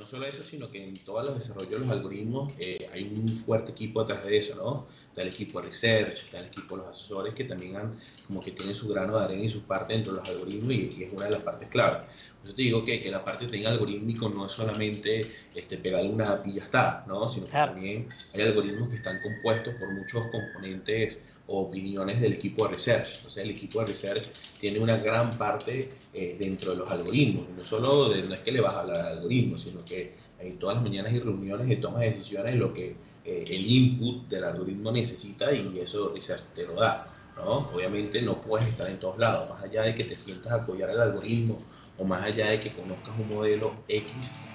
no solo eso, sino que en todos los desarrollos de los algoritmos eh, hay un fuerte equipo atrás de eso, ¿no? Está el equipo de research, está el equipo de los asesores que también han, como que tienen su grano de arena y su parte dentro de los algoritmos y, es una de las partes clave. Por eso te digo que, que la parte de algorítmico no es solamente este, pegarle una app y ya está, ¿no? Sino que también hay algoritmos que están compuestos por muchos componentes opiniones del equipo de research. Entonces el equipo de research tiene una gran parte eh, dentro de los algoritmos. No solo de, no es que le vas a hablar al algoritmo, sino que hay todas las mañanas hay reuniones de toma de decisiones lo que eh, el input del algoritmo necesita y eso research te lo da. ¿no? Obviamente no puedes estar en todos lados, más allá de que te sientas a apoyar al algoritmo o más allá de que conozcas un modelo X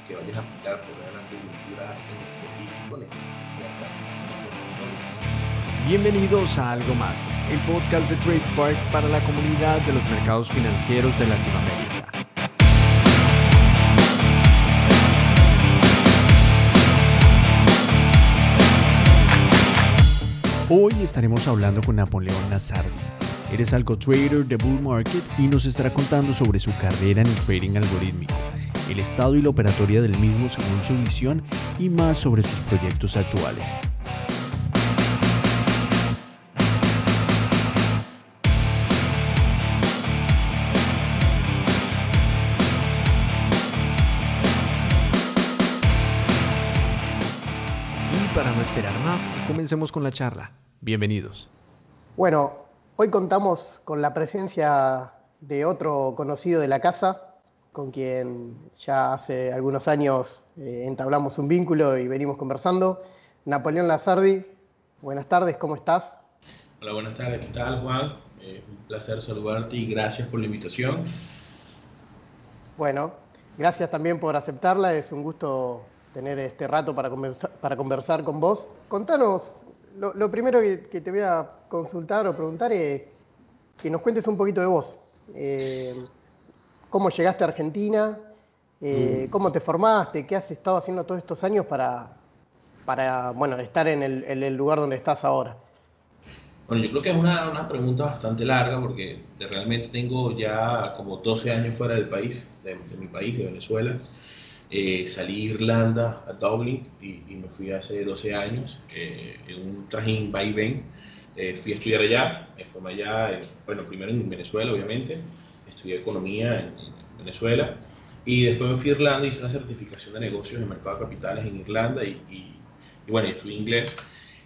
que vayas a aplicar por una agricultura en específico, necesitas Bienvenidos a Algo Más, el podcast de TradeSpark para la comunidad de los mercados financieros de Latinoamérica. Hoy estaremos hablando con Napoleón Nazardi. Eres algo trader de Bull Market y nos estará contando sobre su carrera en el trading algorítmico, el estado y la operatoria del mismo según su visión y más sobre sus proyectos actuales. Esperar más, comencemos con la charla. Bienvenidos. Bueno, hoy contamos con la presencia de otro conocido de la casa, con quien ya hace algunos años eh, entablamos un vínculo y venimos conversando. Napoleón Lazardi, buenas tardes, ¿cómo estás? Hola, buenas tardes, ¿qué tal Juan? Eh, un placer saludarte y gracias por la invitación. Bueno, gracias también por aceptarla, es un gusto tener este rato para conversar, para conversar con vos. Contanos, lo, primero que, te voy a consultar o preguntar es que nos cuentes un poquito de vos. Eh, ¿Cómo llegaste a Argentina? Eh, mm. ¿Cómo te formaste? ¿Qué has estado haciendo todos estos años para, para bueno, estar en el, lugar donde estás ahora? Bueno, yo creo que es una, una, pregunta bastante larga porque realmente tengo ya como 12 años fuera del país, de mi país, de Venezuela. Eh, salí a Irlanda, a Dublin, y, me fui hace 12 años eh, en un trajín va y ven. Eh, fui a estudiar allá, me formé allá, bueno, primero en Venezuela, obviamente, estudié economía en, Venezuela, y después me fui a Irlanda y hice una certificación de negocios en mercado de capitales en Irlanda, y, y, bueno, estudié inglés.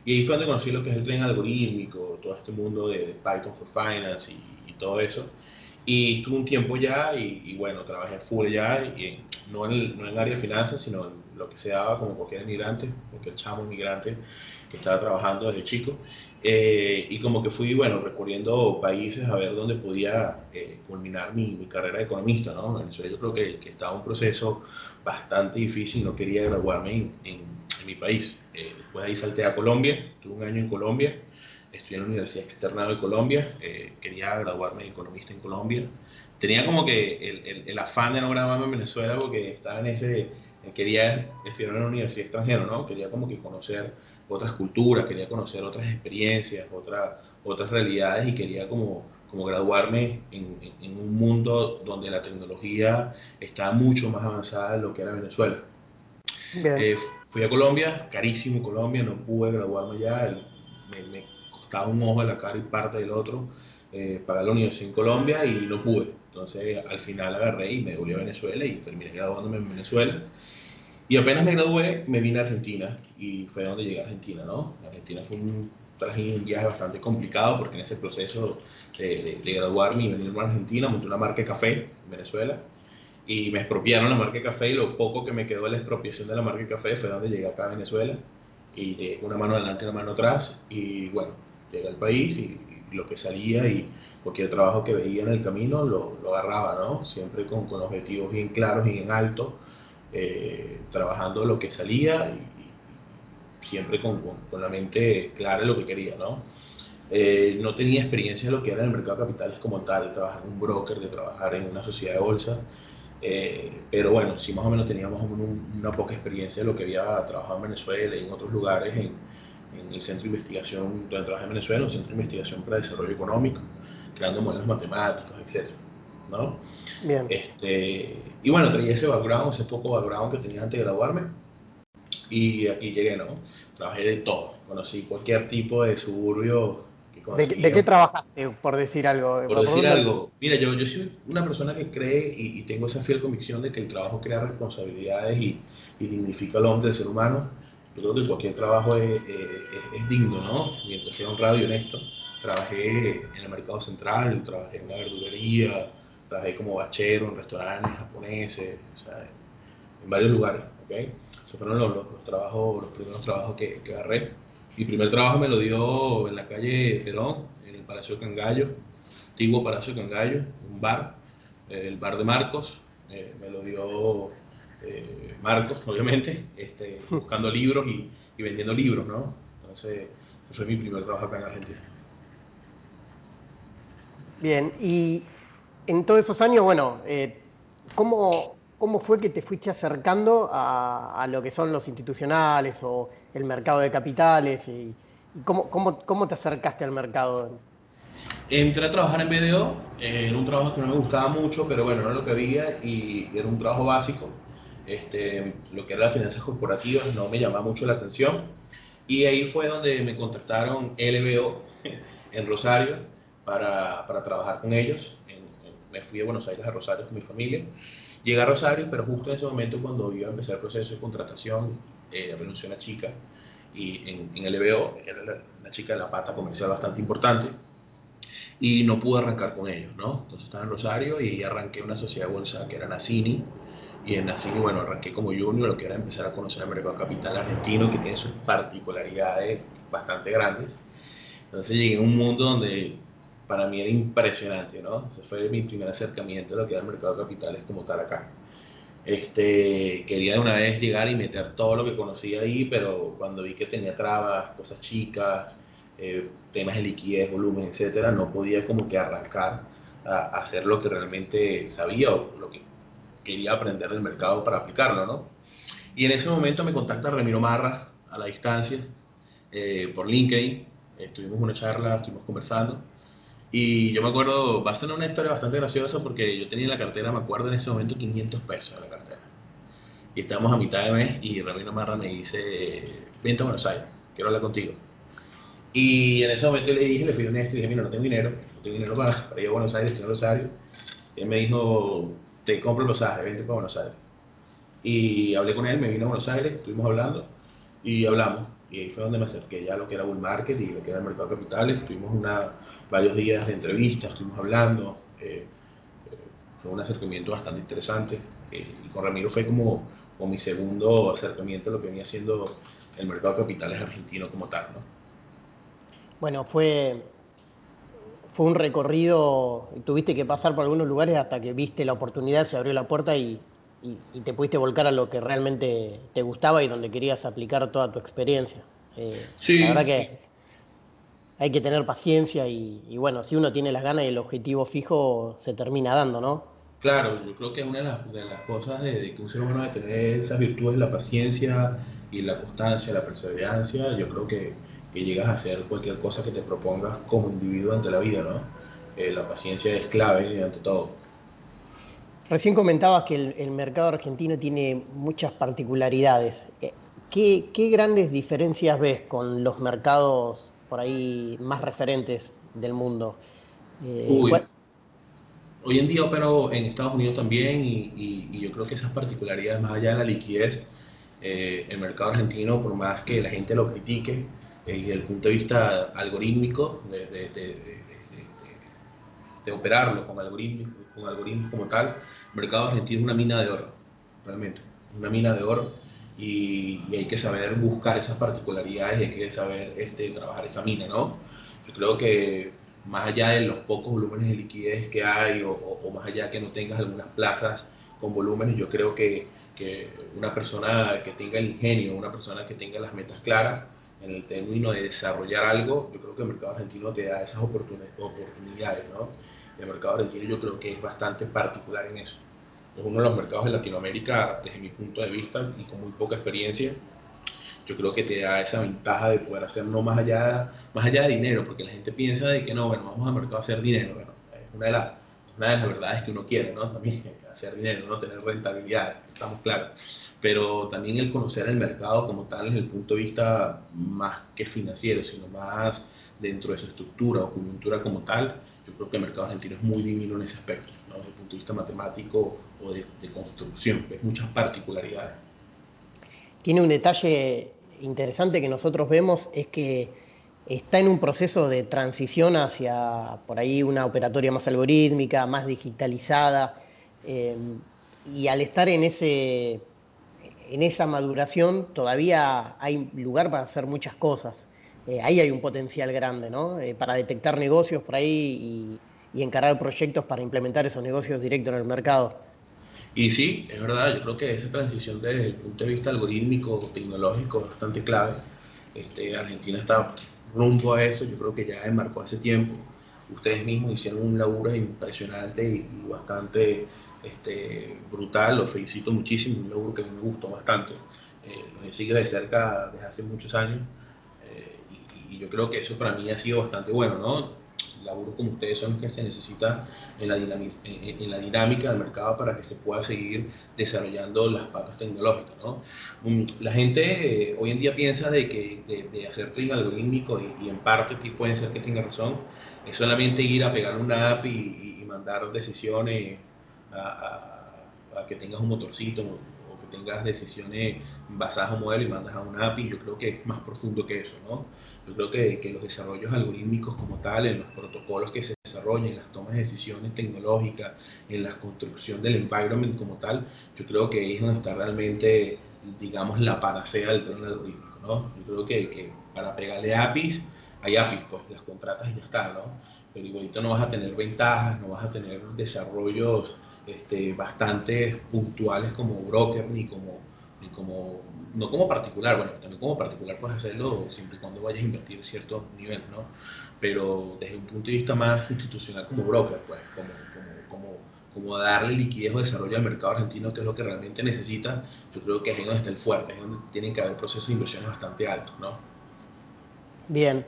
Y ahí fue donde conocí lo que es el tren algorítmico, todo este mundo de, Python for Finance y, y todo eso. Y estuve un tiempo ya y, bueno, trabajé full ya, y no, en el, no en área de finanzas, sino en lo que se daba como cualquier inmigrante, cualquier chamo inmigrante que estaba trabajando desde chico. Eh, y como que fui, bueno, recorriendo países a ver dónde podía eh, culminar mi, mi, carrera de economista, ¿no? En Venezuela yo creo que, que, estaba un proceso bastante difícil, no quería graduarme en, en, mi país. Eh, después de ahí salté a Colombia, tuve un año en Colombia estudié en la Universidad Externa de Colombia, eh, quería graduarme de economista en Colombia. Tenía como que el, el, afán de no graduarme en Venezuela porque estaba en ese, quería estudiar en una universidad extranjera, ¿no? Quería como que conocer otras culturas, quería conocer otras experiencias, otra, otras realidades y quería como, como graduarme en, en, un mundo donde la tecnología está mucho más avanzada de lo que era Venezuela. Eh, fui a Colombia, carísimo Colombia, no pude graduarme ya, me, me cada un ojo de la cara y parte del otro, eh, pagar la universidad en Colombia y no pude. Entonces al final agarré y me volví a Venezuela y terminé graduándome en Venezuela. Y apenas me gradué, me vine a Argentina y fue donde llegué a Argentina, ¿no? Argentina fue un, un viaje bastante complicado porque en ese proceso de, de, graduarme y venirme a Argentina monté una marca de café en Venezuela y me expropiaron la marca de café y lo poco que me quedó de la expropiación de la marca de café fue donde llegué acá a Venezuela y una mano adelante y una mano atrás y bueno, llegué al país y, lo que salía y cualquier trabajo que veía en el camino lo, lo agarraba, ¿no? Siempre con, con, objetivos bien claros y en alto, eh, trabajando lo que salía y, siempre con, con, la mente clara de lo que quería, ¿no? Eh, no tenía experiencia de lo que era en el mercado de capitales como tal, de trabajar en un broker, de trabajar en una sociedad de bolsa, eh, pero bueno, sí más o menos teníamos una poca experiencia de lo que había trabajado en Venezuela y en otros lugares en, en el Centro de Investigación, donde trabajé en Venezuela, un Centro de Investigación para Desarrollo Económico, creando modelos matemáticos, etc. ¿no? Bien. Este, y bueno, traía ese background, ese poco background que tenía antes de graduarme. Y aquí llegué, ¿no? Trabajé de todo. Conocí cualquier tipo de suburbio ¿De, qué trabajaste, por decir algo? Por, decir algo. Mira, yo, yo soy una persona que cree y, tengo esa fiel convicción de que el trabajo crea responsabilidades y, dignifica al hombre, al ser humano. Yo creo que cualquier trabajo es, digno, ¿no? Mientras sea honrado y honesto. Trabajé en el mercado central, trabajé en una verdulería, trabajé como bachero en restaurantes japoneses, o sea, en varios lugares, ¿ok? Esos fueron los, los, trabajos, los primeros trabajos que, que agarré. Mi primer trabajo me lo dio en la calle Perón, en el Palacio Cangallo, antiguo Palacio Cangallo, un bar, eh, el bar de Marcos, eh, me lo dio eh, Marcos, obviamente, este, buscando libros y, vendiendo libros, ¿no? Entonces, ese fue mi primer trabajo acá en Argentina. Bien, y en todos esos años, bueno, ¿cómo, ¿cómo fue que te fuiste acercando a, lo que son los institucionales o el mercado de capitales? Y, cómo, cómo, te acercaste al mercado? Entré a trabajar en BDO, en un trabajo que no me gustaba mucho, pero bueno, no era lo que había y era un trabajo básico. Este, lo que era las finanzas corporativas no me llamaba mucho la atención. Y ahí fue donde me contactaron LBO en Rosario para, para trabajar con ellos. me fui a Buenos Aires a Rosario con mi familia Llegué a Rosario, pero justo en ese momento cuando iba a empezar el proceso de contratación, eh, renunció una chica y en, en el EBO era una chica de la pata comercial bastante importante y no pude arrancar con ellos, ¿no? Entonces estaba en Rosario y arranqué una sociedad de bolsa que era Nacini y en Nacini, bueno, arranqué como junior, lo que era empezar a conocer el mercado capital argentino que tiene sus particularidades bastante grandes. Entonces llegué a un mundo donde para mí era impresionante, ¿no? Ese fue mi primer acercamiento a lo que era el mercado de capitales como tal acá. Este, quería de una vez llegar y meter todo lo que conocía ahí, pero cuando vi que tenía trabas, cosas chicas, eh, temas de liquidez, volumen, etcétera, no podía como que arrancar a, hacer lo que realmente sabía o lo que quería aprender del mercado para aplicarlo, ¿no? Y en ese momento me contacta Ramiro Marra a la distancia eh, por LinkedIn, estuvimos una charla, estuvimos conversando y yo me acuerdo, va a ser una historia bastante graciosa porque yo tenía en la cartera, me acuerdo en ese momento, 500 pesos en la cartera. Y estábamos a mitad de mes y Ramiro Marra me dice, vente a Buenos Aires, quiero hablar contigo. Y en ese momento le dije, le fui honesto y dije, mira, no tengo dinero, no tengo dinero para, para ir a Buenos Aires, estoy en Rosario. Y él me dijo, te compro el pasaje, vente para Buenos Aires. Y hablé con él, me vino a Buenos Aires, estuvimos hablando y hablamos. Y ahí fue donde me acerqué ya a lo que era Bull Market y lo que era el mercado de capitales. Tuvimos una varios días de entrevistas, estuvimos hablando, eh, eh, fue un acercamiento bastante interesante eh, y con Ramiro fue como, como, mi segundo acercamiento a lo que venía siendo el mercado de capitales argentino como tal. ¿no? Bueno, fue, fue un recorrido, tuviste que pasar por algunos lugares hasta que viste la oportunidad, se abrió la puerta y, y, te pudiste volcar a lo que realmente te gustaba y donde querías aplicar toda tu experiencia. sí. La verdad que hay que tener paciencia y, bueno, si uno tiene las ganas y el objetivo fijo, se termina dando, ¿no? Claro, yo creo que una de las, cosas de, que un ser humano debe tener esas virtudes, la paciencia y la constancia, la perseverancia, yo creo que, llegas a hacer cualquier cosa que te propongas como individuo ante la vida, ¿no? Eh, la paciencia es clave ante todo. Recién comentabas que el, mercado argentino tiene muchas particularidades. Eh, ¿Qué, ¿Qué, grandes diferencias ves con los mercados por ahí más referentes del mundo. Eh, hoy en día opero en Estados Unidos también y, yo creo que esas particularidades, más allá de la liquidez, eh, el mercado argentino, por más que la gente lo critique, desde el punto de vista algorítmico, de, operarlo con algoritmos, con algoritmos como tal, el mercado argentino es una mina de oro, realmente, una mina de oro y, hay que saber buscar esas particularidades y hay que saber este, trabajar esa mina, ¿no? Yo creo que más allá de los pocos volúmenes de liquidez que hay o, o, más allá que no tengas algunas plazas con volúmenes, yo creo que, que, una persona que tenga el ingenio, una persona que tenga las metas claras en el término de desarrollar algo, yo creo que el mercado argentino te da esas oportunidades, ¿no? El mercado argentino yo creo que es bastante particular en eso es uno de los mercados de Latinoamérica, desde mi punto de vista y con muy poca experiencia, yo creo que te da esa ventaja de poder hacer no más allá, más allá de dinero, porque la gente piensa de que no, bueno, vamos al mercado a hacer dinero, bueno, es una de las una de las verdades que uno quiere, ¿no? También hacer dinero, ¿no? Tener rentabilidad, estamos claros. Pero también el conocer el mercado como tal desde el punto de vista más que financiero, sino más dentro de su estructura o coyuntura como tal, yo creo que el mercado argentino es muy divino en ese aspecto, ¿no? desde el punto de vista matemático o de, de construcción, ves muchas particularidades. Tiene un detalle interesante que nosotros vemos, es que está en un proceso de transición hacia por ahí una operatoria más algorítmica, más digitalizada, eh, y al estar en, ese, en esa maduración todavía hay lugar para hacer muchas cosas. Eh, ahí hay un potencial grande, ¿no? Eh, para detectar negocios por ahí y, encarar proyectos para implementar esos negocios directo en el mercado. Y sí, es verdad, yo creo que esa transición desde el punto de vista algorítmico, tecnológico, es bastante clave. Este, Argentina está rumbo a eso, yo creo que ya enmarcó hace tiempo. Ustedes mismos hicieron un laburo impresionante y, y bastante este, brutal, los felicito muchísimo, un laburo que me gustó bastante. Eh, los he seguido de cerca desde hace muchos años eh, y, y, yo creo que eso para mí ha sido bastante bueno, ¿no? Laburo como ustedes son los que se necesita en la, en, dinámica del mercado para que se pueda seguir desarrollando las patas tecnológicas, ¿no? Um, la gente eh, hoy en día piensa de que de, hacer trading algorítmico y, en parte puede ser que tenga razón, es solamente ir a pegar una app y, mandar decisiones a, que tengas un motorcito tengas decisiones basadas en un modelo y mandas a una API, yo creo que es más profundo que eso, ¿no? Yo creo que, que los desarrollos algorítmicos como tal, en los protocolos que se desarrollan, en las tomas de decisiones tecnológicas, en la construcción del environment como tal, yo creo que ahí es donde está realmente, digamos, la panacea del tren algorítmico, ¿no? Yo creo que, que para pegarle APIs, hay APIs, pues las contratas y ya está, ¿no? Pero igualito no vas a tener ventajas, no vas a tener desarrollos este, bastante puntuales como broker ni como, ni como, no como particular, bueno, también como particular puedes hacerlo siempre y cuando vayas a invertir ciertos niveles, ¿no? Pero desde un punto de vista más institucional como broker, pues, como, como, como, darle liquidez o desarrollo al mercado argentino, que es lo que realmente necesita, yo creo que es ahí donde está el fuerte, es donde tienen que haber procesos de inversiones bastante altos, ¿no? Bien,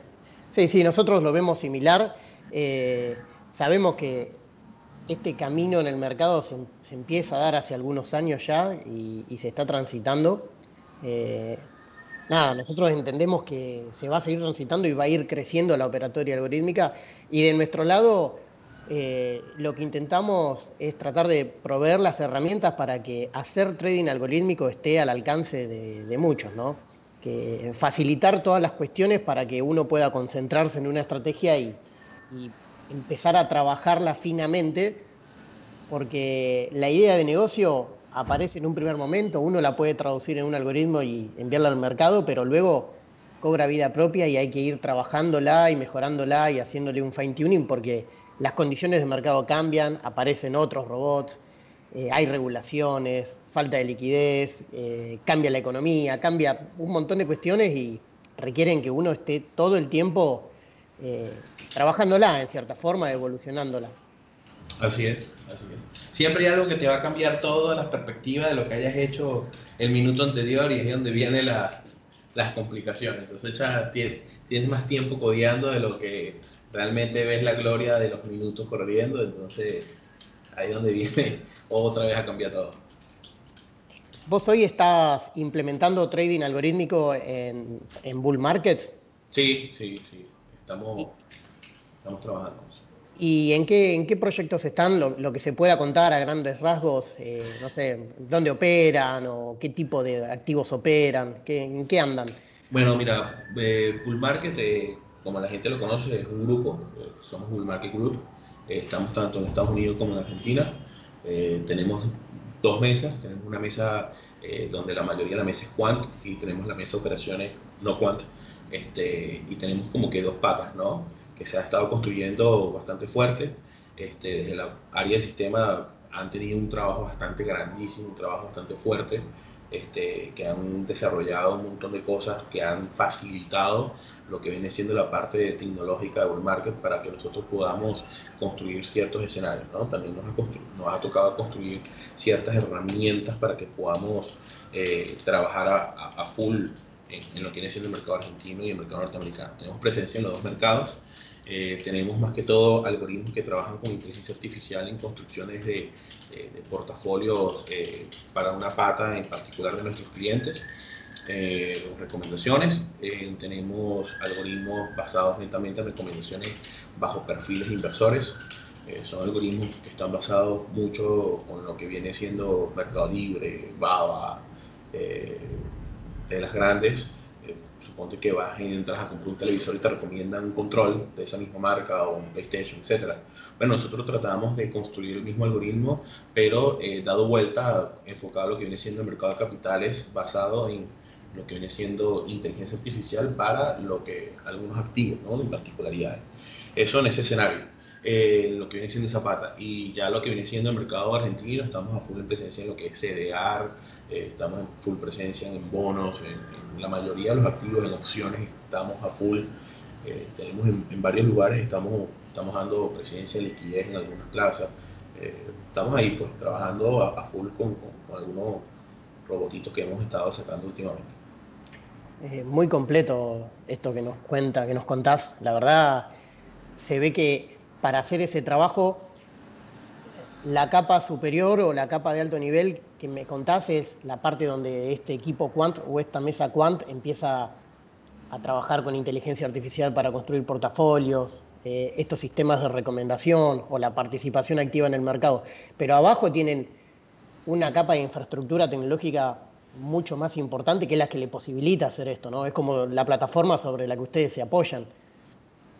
sí, sí, nosotros lo vemos similar. Eh, sabemos que este camino en el mercado se, empieza a dar hace algunos años ya y, se está transitando. Eh, nada, nosotros entendemos que se va a seguir transitando y va a ir creciendo la operatoria algorítmica y de nuestro lado eh, lo que intentamos es tratar de proveer las herramientas para que hacer trading algorítmico esté al alcance de, muchos, ¿no? Que facilitar todas las cuestiones para que uno pueda concentrarse en una estrategia y empezar a trabajarla finamente, porque la idea de negocio aparece en un primer momento, uno la puede traducir en un algoritmo y enviarla al mercado, pero luego cobra vida propia y hay que ir trabajándola y mejorándola y haciéndole un fine tuning porque las condiciones de mercado cambian, aparecen otros robots, eh, hay regulaciones, falta de liquidez, eh, cambia la economía, cambia un montón de cuestiones y requieren que uno esté todo el tiempo eh, trabajándola en cierta forma, evolucionándola. Así es, así es. Siempre hay algo que te va a cambiar todas las perspectivas de lo que hayas hecho el minuto anterior y es donde vienen la, las complicaciones. Entonces ya tienes más tiempo codeando de lo que realmente ves la gloria de los minutos corriendo, entonces ahí es donde viene otra vez a cambiar todo. ¿Vos hoy estás implementando trading algorítmico en, en bull markets? Sí, sí, sí. Estamos, estamos trabajando. ¿Y en qué, en qué proyectos están? Lo, lo que se pueda contar a grandes rasgos, eh, no sé, dónde operan o qué tipo de activos operan, qué, en qué andan. Bueno, mira, eh, Bull Market, eh, como la gente lo conoce, es un grupo, eh, somos Bull Market Group, estamos tanto en Estados Unidos como en Argentina, tenemos dos mesas, tenemos una mesa donde la mayoría de la mesa es Quant y tenemos la mesa de operaciones no Quant, este, y tenemos como que dos patas, ¿no? que se ha estado construyendo bastante fuerte. Este, desde la área de sistema han tenido un trabajo bastante grandísimo, un trabajo bastante fuerte, este, que han desarrollado un montón de cosas que han facilitado lo que viene siendo la parte tecnológica de Bull Market para que nosotros podamos construir ciertos escenarios. ¿no? También nos ha, nos ha, tocado construir ciertas herramientas para que podamos eh, trabajar a, a, full en, lo que viene siendo el mercado argentino y el mercado norteamericano. Tenemos presencia en los dos mercados. Eh, tenemos más que todo algoritmos que trabajan con inteligencia artificial en construcciones de, portafolios eh, para una pata en particular de nuestros clientes. Eh, recomendaciones. tenemos algoritmos basados netamente en recomendaciones bajo perfiles de inversores. son algoritmos que están basados mucho con lo que viene siendo Mercado Libre, Baba, de las grandes suponte que vas y entras a comprar un televisor y te recomiendan un control de esa misma marca o un PlayStation, etc. Bueno, nosotros tratamos de construir el mismo algoritmo, pero eh, dado vuelta, enfocado a lo que viene siendo el mercado de capitales, basado en lo que viene siendo inteligencia artificial para lo que algunos activos, ¿no? En particularidades. Eso en ese escenario. Eh, lo que viene siendo Zapata y ya lo que viene siendo el mercado argentino, estamos a full en presencia en lo que es CDR, eh, estamos en full presencia en bonos, en, la mayoría de los activos, en opciones, estamos a full. Eh, tenemos en, varios lugares, estamos, estamos dando presencia de liquidez en algunas plazas. Eh, estamos ahí pues trabajando a, full con, algunos robotitos que hemos estado sacando últimamente. muy completo esto que nos cuenta, que nos contás. La verdad, se ve que para hacer ese trabajo, la capa superior o la capa de alto nivel que me contás es la parte donde este equipo Quant o esta mesa Quant empieza a trabajar con inteligencia artificial para construir portafolios, eh, estos sistemas de recomendación o la participación activa en el mercado. Pero abajo tienen una capa de infraestructura tecnológica mucho más importante que es la que le posibilita hacer esto, ¿no? Es como la plataforma sobre la que ustedes se apoyan.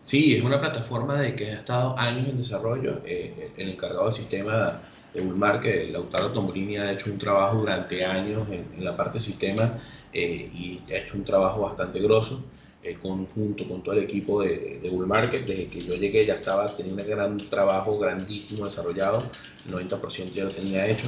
Sí, es una plataforma de que ha estado años en desarrollo. Eh, el encargado del sistema de Ulmar, que Lautaro Tombolini ha hecho un trabajo durante años en, la parte de sistema eh, y ha hecho un trabajo bastante grosso eh, conjunto con todo el equipo de, de Bullmarket. Desde que yo llegué ya estaba teniendo un gran trabajo grandísimo desarrollado, el 90% ya lo tenía hecho.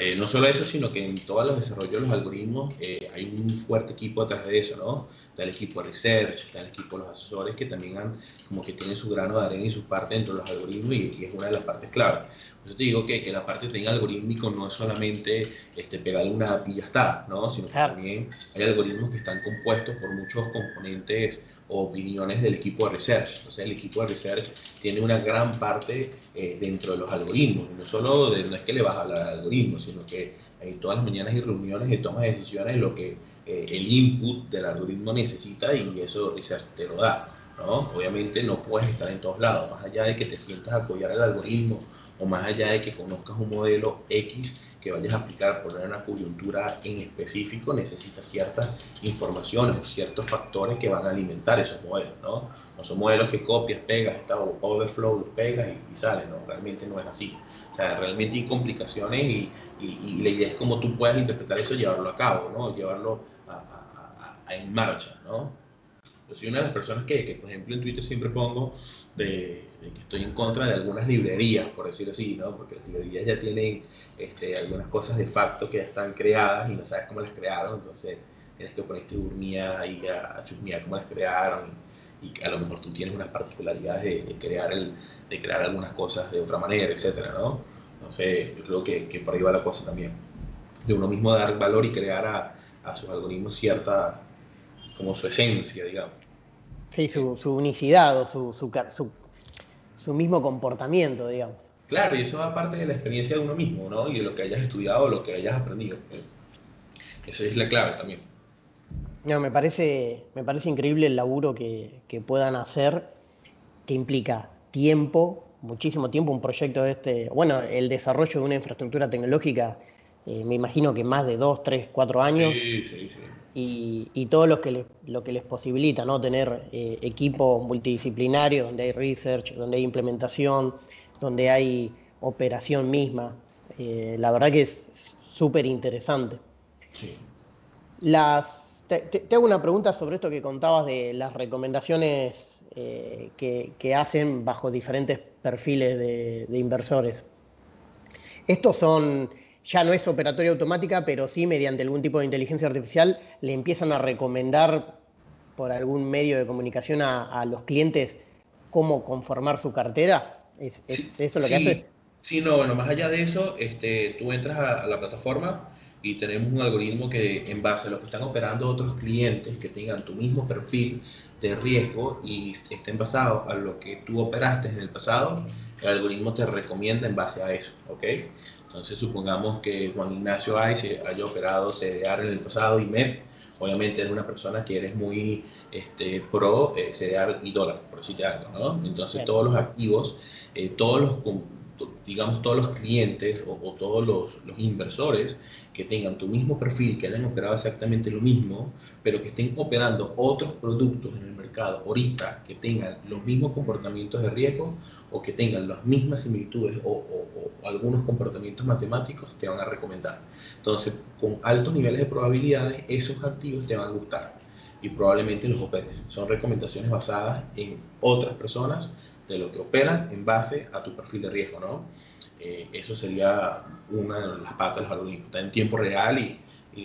Eh, no solo eso, sino que en todos los desarrollos de los algoritmos eh, hay un fuerte equipo atrás de eso, ¿no? Está el equipo de research, está el equipo de los asesores que también han, como que tienen su grano de arena y su parte dentro de los algoritmos y, es una de las partes clave. Eso te digo que, que la parte de algorítmico no es solamente este, pegarle una app y ya está, ¿no? Sino que también hay algoritmos que están compuestos por muchos componentes o opiniones del equipo de research. Entonces el equipo de research tiene una gran parte eh, dentro de los algoritmos. no solo de, no es que le vas a hablar al algoritmo, sino que hay todas las mañanas hay reuniones y tomas de decisiones lo que eh, el input del algoritmo necesita y eso research te lo da. ¿no? Obviamente no puedes estar en todos lados, más allá de que te sientas a apoyar el algoritmo o más allá de que conozcas un modelo X, que vayas a aplicar por una coyuntura en específico, necesitas ciertas informaciones ciertos factores que van a alimentar esos modelos, ¿no? No son modelos que copias, pegas, está overflow, pegas y, y sale, ¿no? Realmente no es así. O sea, realmente hay complicaciones y, y, la idea es cómo tú puedas interpretar eso y llevarlo a cabo, ¿no? Llevarlo a, en marcha, ¿no? Yo soy una de las personas que, que, por ejemplo, en Twitter siempre pongo de, que estoy en contra de algunas librerías, por decirlo así, ¿no? Porque las librerías ya tienen este, algunas cosas de facto que ya están creadas y no sabes cómo las crearon, entonces tienes que ponerte urmía y a, a chusmear cómo las crearon y, a lo mejor tú tienes unas particularidades de, crear el, de crear algunas cosas de otra manera, etcétera, ¿no? Entonces, yo creo que, que por ahí va la cosa también. De uno mismo dar valor y crear a, a sus algoritmos cierta, como su esencia, digamos. Sí, su, su unicidad o su, su, su, mismo comportamiento, digamos. Claro, y eso va parte de la experiencia de uno mismo, ¿no? Y de lo que hayas estudiado, lo que hayas aprendido. Esa es la clave también. No, me parece, me parece increíble el laburo que, que puedan hacer, que implica tiempo, muchísimo tiempo, un proyecto de este, bueno, el desarrollo de una infraestructura tecnológica, eh, me imagino que más de dos, tres, cuatro años. Sí, sí, sí y, todo lo que, les, lo que les posibilita, ¿no? Tener eh, equipos multidisciplinarios donde hay research, donde hay implementación, donde hay operación misma. Eh, la verdad que es súper interesante. Sí. Las, te, hago una pregunta sobre esto que contabas de las recomendaciones eh, que, hacen bajo diferentes perfiles de, de inversores. Estos son ya no es operatoria automática, pero sí mediante algún tipo de inteligencia artificial le empiezan a recomendar por algún medio de comunicación a, los clientes cómo conformar su cartera. ¿Es, eso lo que hace? Sí, no, bueno, más allá de eso, este, tú entras a, la plataforma y y tenemos un algoritmo que en base a lo que están operando otros clientes que tengan tu mismo perfil de riesgo y estén basados a lo que tú operaste en el pasado, el algoritmo te recomienda en base a eso, ¿ok? Entonces supongamos que Juan Ignacio Ay haya operado CDR en el pasado y MEP, obviamente es una persona que eres muy este, pro eh, CDR y dólar, por decirte algo, ¿no? Entonces todos los activos, eh, todos los digamos, todos los clientes o, todos los, los, inversores que tengan tu mismo perfil, que hayan operado exactamente lo mismo, pero que estén operando otros productos en el mercado ahorita que tengan los mismos comportamientos de riesgo o que tengan las mismas similitudes o, o algunos comportamientos matemáticos, te van a recomendar. Entonces, con altos niveles de probabilidades, esos activos te van a gustar y probablemente los operes. Son recomendaciones basadas en otras personas de lo que operan en base a tu perfil de riesgo, ¿no? Eh, eso sería una de las patas del algoritmo. Está en tiempo real y,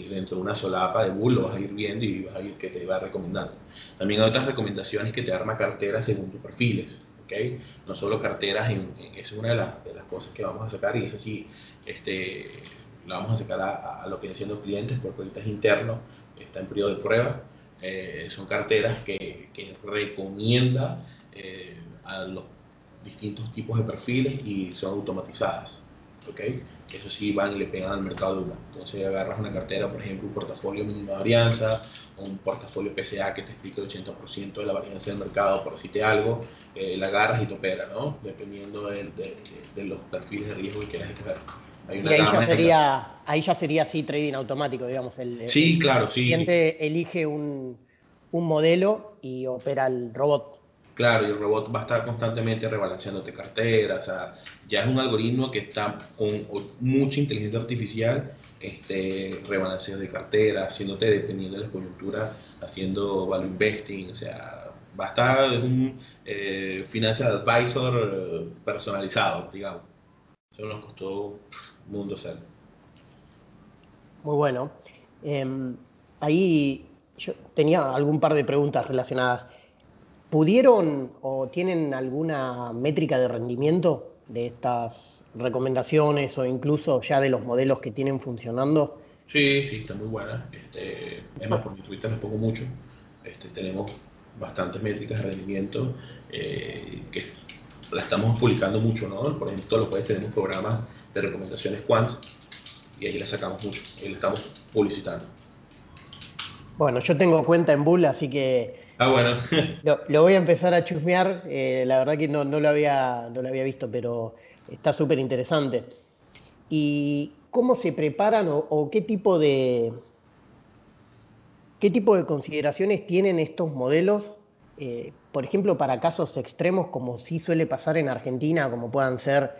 dentro de una solapa de bull lo vas a ir viendo y vas a ir que te va recomendando. También hay otras recomendaciones que te arma carteras según tus perfiles, ¿ok? No solo carteras, en, es una de las, de las, cosas que vamos a sacar y es así, este, la vamos a sacar a, lo que vienen siendo clientes porque ahorita es interno, está en periodo de prueba. Eh, son carteras que, que recomienda eh, a los distintos tipos de perfiles y son automatizadas. ¿ok? Eso sí van y le pegan al mercado de una. Entonces agarras una cartera, por ejemplo, un portafolio mínimo de varianza, un portafolio PCA que te explica el 80% de la varianza del mercado, por decirte algo, eh, la agarras y te opera, ¿no? Dependiendo de, los perfiles de riesgo que quieras escoger. y ahí ya, sería, ahí ya sería así trading automático, digamos. El, sí, claro, sí. El cliente elige un, un modelo y opera el robot Claro, y el robot va a estar constantemente rebalanceándote carteras, o sea, ya es un algoritmo que está con mucha inteligencia artificial, este, rebalanceo de carteras, haciéndote dependiendo de la coyuntura, haciendo value investing, o sea, va a estar un eh, financial advisor personalizado, digamos. Eso nos costó mundo ser. Muy bueno. Em, ahí yo tenía algún par de preguntas relacionadas. ¿Pudieron o tienen alguna métrica de rendimiento de estas recomendaciones o incluso ya de los modelos que tienen funcionando? Sí, sí, está muy buena. Este, es más, por mi Twitter les pongo mucho. Este, tenemos bastantes métricas de rendimiento eh, que la estamos publicando mucho, ¿no? Por ejemplo, todos los jueves tenemos programas de recomendaciones Quant y ahí la sacamos mucho, y la estamos publicitando. Bueno, yo tengo cuenta en Bull, así que Ah, lo, voy a empezar a chusmear. Eh, la verdad que no, lo había, no lo había visto, pero está súper interesante. ¿Y cómo se preparan o, qué tipo de qué tipo de consideraciones tienen estos modelos? Eh, por ejemplo, para casos extremos, como sí suele pasar en Argentina, como puedan ser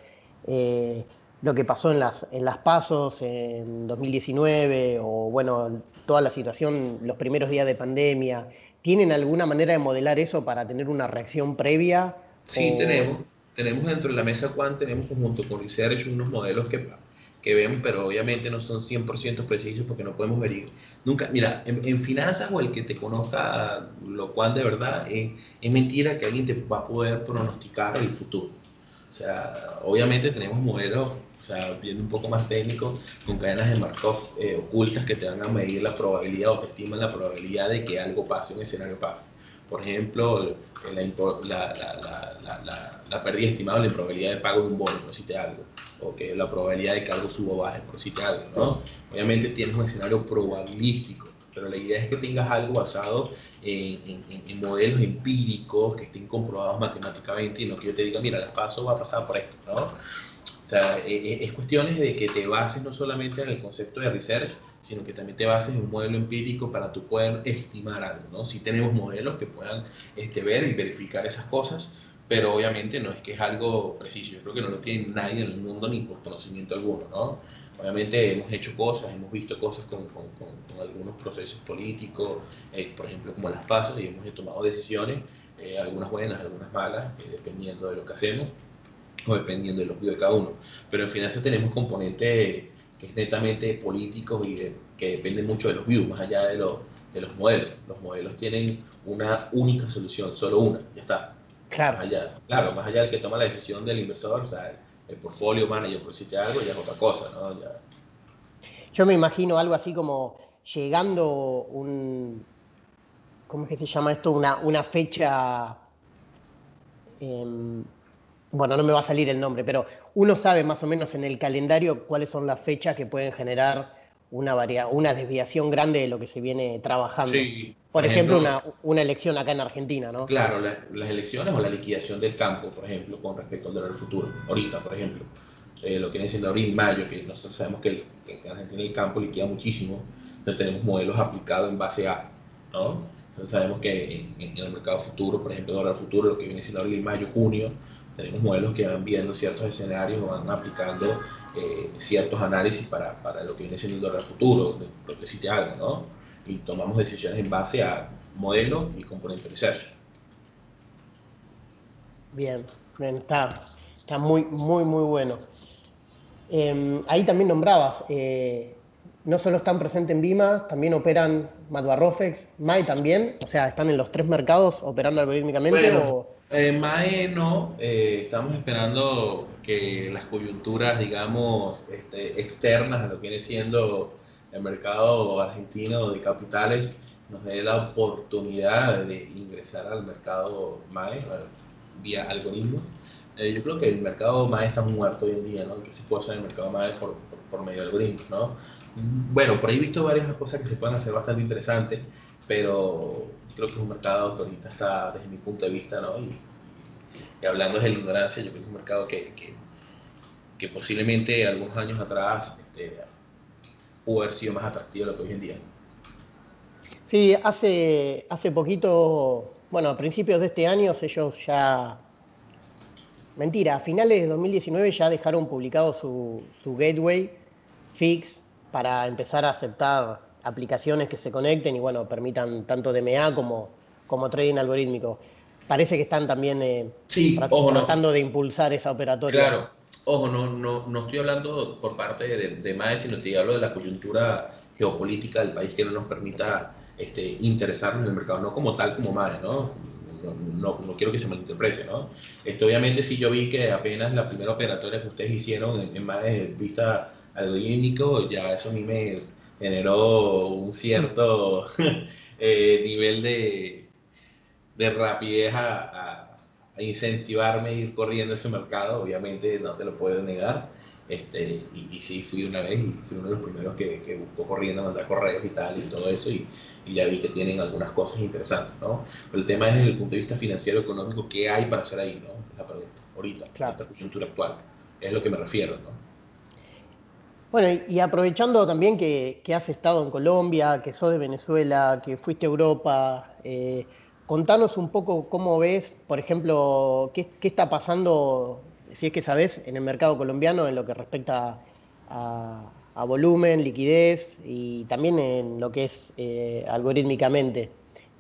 eh, lo que pasó en las, en las pasos en 2019 o bueno, toda la situación, los primeros días de pandemia, ¿Tienen alguna manera de modelar eso para tener una reacción previa? Sí, tenemos. Tenemos dentro de la mesa Quant, tenemos junto con Research unos modelos que, que ven, pero obviamente no son 100% precisos porque no podemos ver. Nunca, mira, en, finanzas o el que te conozca lo cual de verdad es, es mentira que alguien te va a poder pronosticar el futuro. O sea, obviamente tenemos modelos o sea, viendo un poco más técnico, con cadenas de Markov eh, ocultas que te van a medir la probabilidad o te estiman la probabilidad de que algo pase, un escenario pase. Por ejemplo, la, la, la, pérdida estimada la probabilidad de pago de un bono, por decirte algo, o que la probabilidad de que algo suba o baje, por decirte algo, ¿no? Obviamente tienes un escenario probabilístico, pero la idea es que tengas algo basado en, en, modelos empíricos que estén comprobados matemáticamente y no que yo te diga, mira, el paso va a pasar por esto, ¿no? Sea, e, e, es cuestiones de que te bases no solamente en el concepto de research, sino que también te bases en un modelo empírico para tú poder estimar algo, ¿no? Si tenemos modelos que puedan este, ver y verificar esas cosas, pero obviamente no es que es algo preciso. Yo creo que no lo tiene nadie en el mundo ni por conocimiento alguno, ¿no? Obviamente hemos hecho cosas, hemos visto cosas con, con, con, algunos procesos políticos, eh, por ejemplo como las pasos, y hemos tomado decisiones, eh, algunas buenas, algunas malas, eh, dependiendo de lo que hacemos o dependiendo del objetivo de cada uno. Pero en finanzas tenemos componentes que es netamente políticos y que dependen mucho de los views, más allá de, los de los modelos. Los modelos tienen una única solución, solo una, ya está. Claro. Más allá, claro, más allá del que toma la decisión del inversor, o sea, el, portfolio manager, por decirte algo, ya es otra cosa, ¿no? Ya. Yo me imagino algo así como llegando un, ¿cómo es que se llama esto? Una, una fecha, em, bueno, no me va a salir el nombre, pero uno sabe más o menos en el calendario cuáles son las fechas que pueden generar una, una desviación grande de lo que se viene trabajando. por, ejemplo, una, elección acá en Argentina, ¿no? Claro, las elecciones o la liquidación del campo, por ejemplo, con respecto al dólar futuro. Ahorita, por ejemplo, eh, lo que viene siendo abril, mayo, que nosotros sabemos que, en Argentina el campo liquida muchísimo, no tenemos modelos aplicados en base a, ¿no? Entonces sabemos que en, el mercado futuro, por ejemplo, dólar futuro, lo que viene siendo abril, mayo, junio, tenemos modelos que van viendo ciertos escenarios o van aplicando eh, ciertos análisis para, para, lo que viene siendo el dólar futuro, lo que te algo, ¿no? Y tomamos decisiones en base a modelo y componente research. Bien, bien, está, está muy, muy, muy bueno. Em, ahí también nombrabas, eh, no solo están presentes en Bima, también operan Madbarrofex, MAE también, o sea, están en los tres mercados operando algorítmicamente. o... Eh, MAE no, eh, estamos esperando que las coyunturas, digamos, este, externas a lo que viene siendo el mercado argentino de capitales nos dé la oportunidad de ingresar al mercado MAE vía algoritmos. Eh, yo creo que el mercado MAE está muerto hoy en día, ¿no? Que se puede hacer el mercado MAE por, por, medio de algoritmos, ¿no? Bueno, por ahí he visto varias cosas que se pueden hacer bastante interesantes, pero creo que es un mercado que ahorita está, desde mi punto de vista, ¿no? Y, hablando de la ignorancia, yo creo que es un mercado que, que, posiblemente algunos años atrás este, pudo haber sido más atractivo de lo que hoy en día. Sí, hace, hace poquito, bueno, a principios de este año ellos ya, mentira, a finales de 2019 ya dejaron publicado su, su gateway fix para empezar a aceptar aplicaciones que se conecten y bueno, permitan tanto DMA como, como trading algorítmico. Parece que están también eh, tratando de impulsar esa operatoria. Claro, ojo, no, no, no estoy hablando por parte de, de MAE, sino te hablo de la coyuntura geopolítica del país que no nos permita este, interesarnos en el mercado, no como tal como MAE, ¿no? No, no, quiero que se malinterprete, ¿no? Esto obviamente sí yo vi que apenas la primera operatoria que ustedes hicieron en, en MAE vista algorítmico, ya eso a mí me generó un cierto eh, nivel de, de rapidez a, incentivarme a ir corriendo ese mercado, obviamente no te lo puedo negar. Este, y, y, sí, fui una vez y fui uno de los primeros que, que buscó corriendo, mandar correos y tal y todo eso y, y, ya vi que tienen algunas cosas interesantes, ¿no? Pero el tema es desde el punto de vista financiero económico, ¿qué hay para hacer ahí, no? La pregunta, ahorita, en esta coyuntura actual. Es lo que me refiero, ¿no? Bueno, y aprovechando también que, has estado en Colombia, que sos de Venezuela, que fuiste a Europa, eh, contanos un poco cómo ves, por ejemplo, qué, está pasando, si es que sabes, en el mercado colombiano en lo que respecta a, volumen, liquidez y también en lo que es eh, algorítmicamente.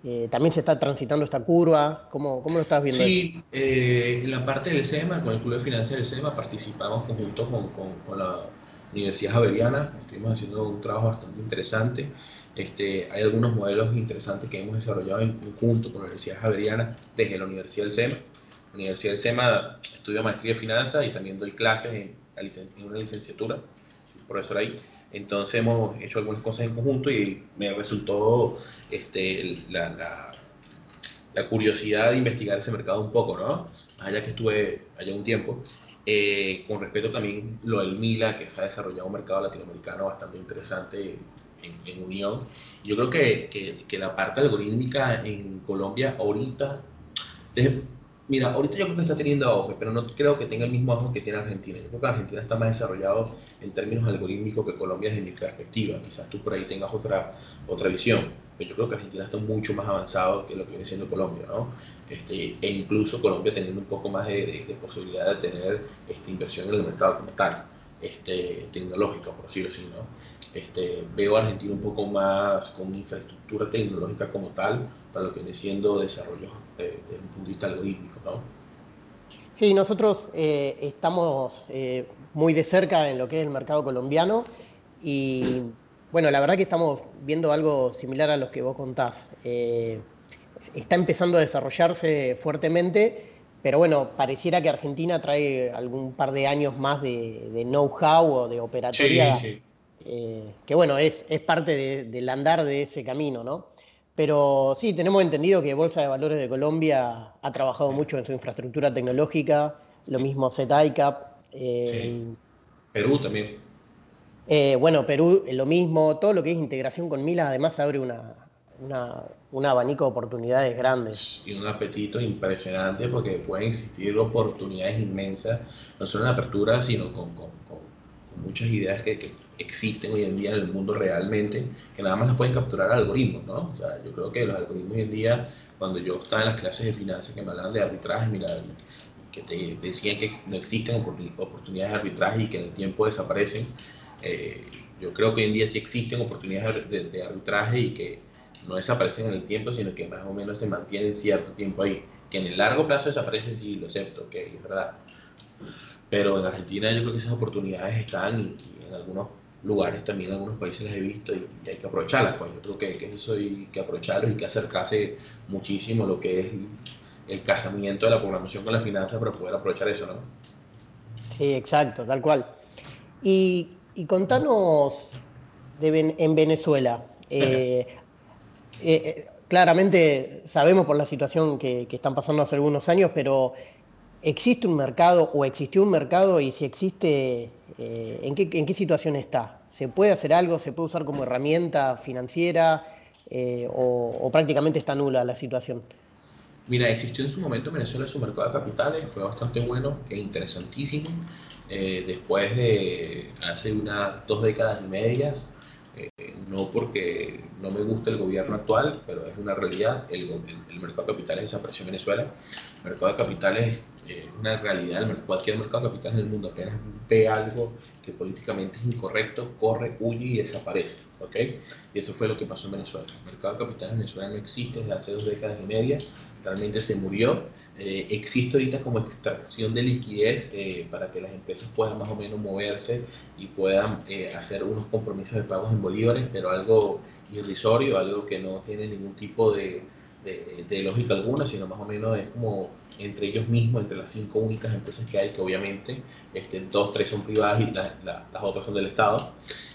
Eh, también se está transitando esta curva, ¿cómo, cómo lo estás viendo? Sí, en la parte del SEMA, con el Club de Financiero del SEMA, participamos conjunto con, con la Universidad Javeriana, estuvimos haciendo un trabajo bastante interesante. Este, hay algunos modelos interesantes que hemos desarrollado en conjunto con la Universidad Javeriana desde la Universidad del SEMA. La Universidad del SEMA estudio maestría de finanzas y también doy clases en, una licenciatura, soy profesor ahí. Entonces hemos hecho algunas cosas en conjunto y me resultó este, la, la curiosidad de investigar ese mercado un poco, ¿no? Más allá que estuve allá un tiempo. Eh, con respecto también lo del Mila, que está desarrollado un mercado latinoamericano bastante interesante en, Unión. Yo creo que, que, la parte algorítmica en Colombia ahorita, mira, ahorita yo creo que está teniendo auge, pero no creo que tenga el mismo auge que tiene Argentina. Yo creo que Argentina está más desarrollado en términos algorítmicos que Colombia desde mi perspectiva. Quizás tú por ahí tengas otra, otra visión pero yo creo que Argentina está mucho más avanzado que lo que viene siendo Colombia, ¿no? Este, e incluso Colombia teniendo un poco más de, posibilidad de tener este, inversión en el mercado como tal, este, tecnológica, por decirlo así, ¿no? Este, veo a Argentina un poco más con infraestructura tecnológica como tal para lo que viene siendo desarrollo eh, desde un punto de vista algorítmico, ¿no? Sí, nosotros eh, estamos eh, muy de cerca en lo que es el mercado colombiano y bueno, la verdad que estamos viendo algo similar a lo que vos contás. Está empezando a desarrollarse fuertemente, pero bueno, pareciera que Argentina trae algún par de años más de, know-how o de operatoria eh, que bueno, es, es parte del andar de ese camino, ¿no? Pero sí, tenemos entendido que Bolsa de Valores de Colombia ha trabajado mucho en su infraestructura tecnológica, lo mismo ZICAP. Eh, Perú también. Eh, bueno, Perú lo mismo, todo lo que es integración con Milas además abre una, un abanico de oportunidades grandes. Y un apetito impresionante porque pueden existir oportunidades inmensas, no solo en apertura, sino con, muchas ideas que, existen hoy en día en el mundo realmente, que nada más las pueden capturar algoritmos, ¿no? O sea, yo creo que los algoritmos hoy en día, cuando yo estaba en las clases de finanzas que me hablaban de arbitraje, mira, que te decían que no existen oportunidades de arbitraje y que en el tiempo desaparecen, eh, yo creo que hoy en día sí existen oportunidades de arbitraje y que no desaparecen en el tiempo, sino que más o menos se mantienen cierto tiempo ahí. Que en el largo plazo desaparecen, sí, lo acepto, que es verdad. Pero en Argentina yo creo que esas oportunidades están y, en algunos lugares también, en algunos países las he visto y, hay que aprovecharlas. Pues yo creo que, que eso hay que aprovecharlo y que acercarse muchísimo lo que es el, casamiento de la programación con la finanza para poder aprovechar eso, ¿no? Sí, exacto, tal cual. Y, y contanos de, en Venezuela. Eh, eh, eh, claramente sabemos por la situación que, están pasando hace algunos años, pero ¿existe un mercado o existió un mercado y si existe, eh, ¿en, qué, situación está? ¿Se puede hacer algo? ¿Se puede usar como herramienta financiera? o, prácticamente está nula la situación? Mira, existió en su momento en Venezuela su mercado de capitales, fue bastante bueno e interesantísimo. después de hace unas dos décadas y medias, eh, no porque no me guste el gobierno actual, pero es una realidad. El, mercado de capitales desapareció en Venezuela. El mercado de capitales es una realidad. cualquier mercado de capitales en el mundo apenas ve algo que políticamente es incorrecto, corre, huye y desaparece. ¿ok? Y eso fue lo que pasó en Venezuela. El mercado de capitales en Venezuela no existe desde hace dos décadas y media. Realmente se murió eh, existe ahorita como extracción de liquidez eh, para que las empresas puedan más o menos moverse y puedan eh, hacer unos compromisos de pagos en bolívares, pero algo irrisorio, algo que no tiene ningún tipo de, de, lógica alguna, sino más o menos es como entre ellos mismos, entre las cinco únicas empresas que hay, que obviamente este, dos, tres son privadas y las otras son del Estado,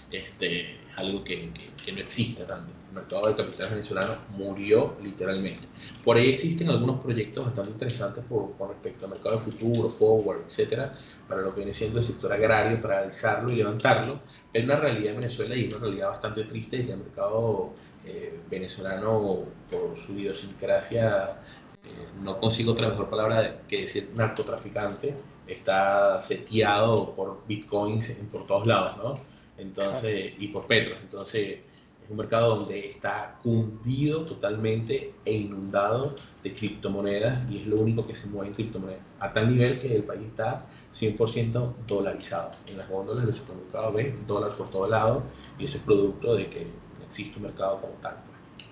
este, algo que, que, no existe realmente. El mercado de capitales venezolano murió literalmente. Por ahí existen algunos proyectos bastante interesantes por, con respecto al mercado de futuro, forward, etcétera, para lo que viene siendo el sector agrario, para alzarlo y levantarlo. Es una realidad en Venezuela y una realidad bastante triste y el mercado eh, venezolano, por su idiosincrasia, eh, no consigo otra mejor palabra que decir narcotraficante, está seteado por bitcoins por todos lados, ¿no? Entonces, y por Petro. Entonces, es un mercado donde está cundido totalmente e inundado de criptomonedas y es lo único que se mueve en criptomonedas. A tal nivel que el país está 100% dolarizado. En las góndolas del supermercado ves dólar por todo lado y eso es producto de que no existe un mercado como tal. Pues.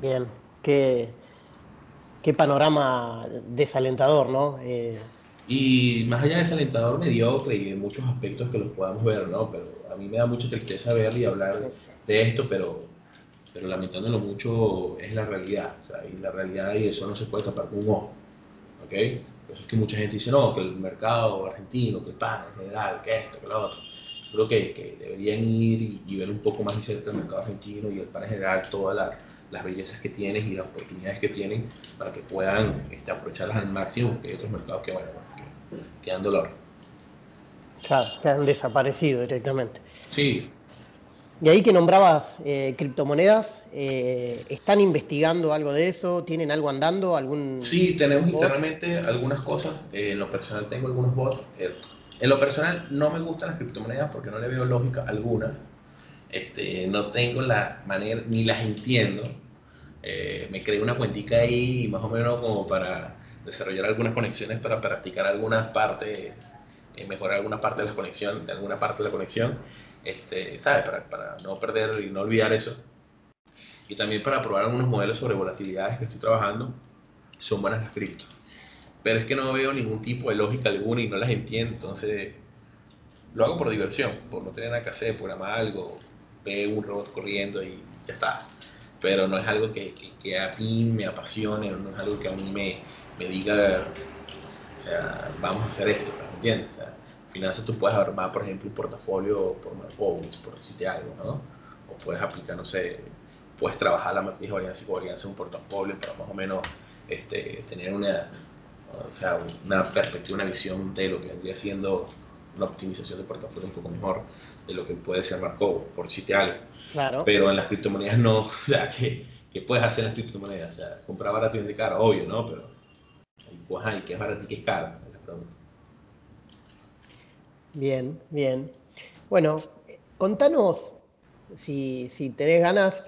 Bien, qué, qué panorama desalentador, ¿no? Eh, y más allá de ese alentador mediocre y de muchos aspectos que los podamos ver, ¿no? Pero a mí me da mucha tristeza ver y hablar de esto, pero, pero lamentándolo mucho es la realidad. O sea, y la realidad y eso no se puede tapar con un ojo. ¿Ok? Por eso es que mucha gente dice, no, que el mercado argentino, que el pan en general, que esto, que lo otro. Creo que, que deberían ir y, ver un poco más de cerca el mercado argentino y el pan en general, todas las bellezas que tienen y las oportunidades que tienen para que puedan este, aprovecharlas al máximo, porque hay otros mercados que, bueno, quedan dolor. Claro, que han desaparecido directamente. Sí. Y ahí que nombrabas eh, criptomonedas, eh, ¿están investigando algo de eso? ¿Tienen algo andando? algún Sí, tenemos internamente algunas cosas. Eh, en lo personal tengo algunos bots. en lo personal no me gustan las criptomonedas porque no le veo lógica alguna. Este, no tengo la manera, ni las entiendo. me creé una cuentica ahí más o menos como para desarrollar algunas conexiones para practicar algunas partes, eh, mejorar alguna parte de la conexión, de alguna parte de la conexión, este, ¿sabes? Para, para no perder y no olvidar eso. Y también para probar algunos modelos sobre volatilidades que estoy trabajando, son buenas las criptos. Pero es que no veo ningún tipo de lógica alguna y no las entiendo, entonces lo hago por diversión, por no tener nada que hacer, programar algo, ver un robot corriendo y ya está. Pero no es algo que, que, que a mí me apasione, no es algo que a mí me, me diga, o sea, vamos a hacer esto, ¿me entiendes? finanzas tú puedes armar, por ejemplo, un portafolio por Markowitz, por decirte algo, ¿no? O puedes aplicar, no sé, puedes trabajar la matriz de varianza y covarianza en un portafolio para más o menos este, tener una, o sea, una perspectiva, una visión de lo que vendría siendo una optimización de portafolio un poco mejor de lo que puede ser Markov, por decirte algo. Claro. Pero en las criptomonedas no, o sea, que, puedes hacer en las criptomonedas? O sea, comprar barato y vender caro, obvio, ¿no? Pero, pues, hay que es barato y que es caro? La pregunta. Bien, bien. Bueno, contanos, si, si tenés ganas,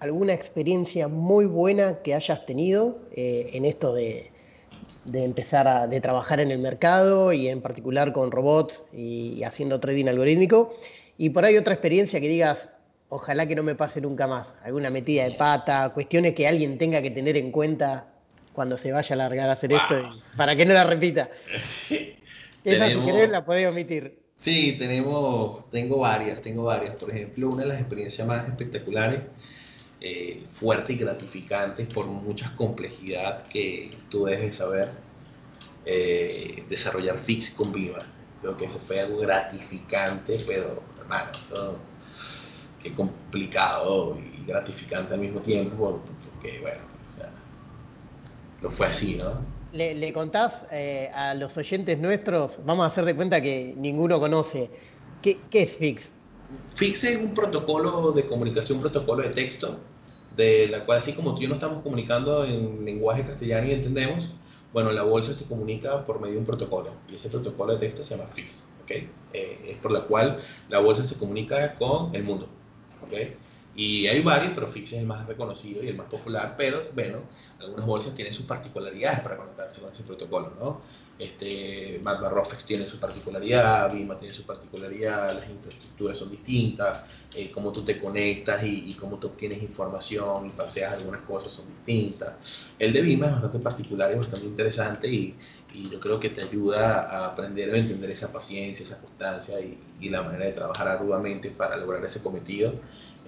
alguna experiencia muy buena que hayas tenido eh, en esto de, empezar a de trabajar en el mercado y en particular con robots y, haciendo trading algorítmico. Y por ahí otra experiencia que digas, ojalá que no me pase nunca más, alguna metida de pata, cuestiones que alguien tenga que tener en cuenta cuando se vaya a largar a hacer esto para que no la repita. Esa si querés la podés omitir. Sí, tenemos, tengo varias, tengo varias. Por ejemplo, una de las experiencias más espectaculares, eh, fuertes y gratificantes por mucha complejidad que tú debes saber, eh, desarrollar Fix con Viva. Creo que eso fue algo gratificante, pero hermano, eso qué complicado y gratificante al mismo tiempo, porque bueno, o sea, lo fue así, ¿no? le, contás eh, a los oyentes nuestros, vamos a hacer de cuenta que ninguno conoce, ¿qué, es Fix? Fix es un protocolo de comunicación, un protocolo de texto, de la cual así como tú y yo nos estamos comunicando en lenguaje castellano y entendemos, bueno, la bolsa se comunica por medio de un protocolo y ese protocolo de texto se llama Fix, ¿ok? Eh, es por la cual la bolsa se comunica con el mundo, ¿ok? Y hay varios, pero Fix es el más reconocido y el más popular, pero bueno, algunas bolsas tienen sus particularidades para conectarse con ese protocolo, ¿no? Este, Rofex tiene su particularidad, Bima tiene su particularidad, las infraestructuras son distintas, eh, cómo tú te conectas y, cómo tú obtienes información y paseas algunas cosas son distintas. El de Bima es bastante particular y bastante interesante y, y yo creo que te ayuda a aprender a entender esa paciencia, esa constancia y, y la manera de trabajar arduamente para lograr ese cometido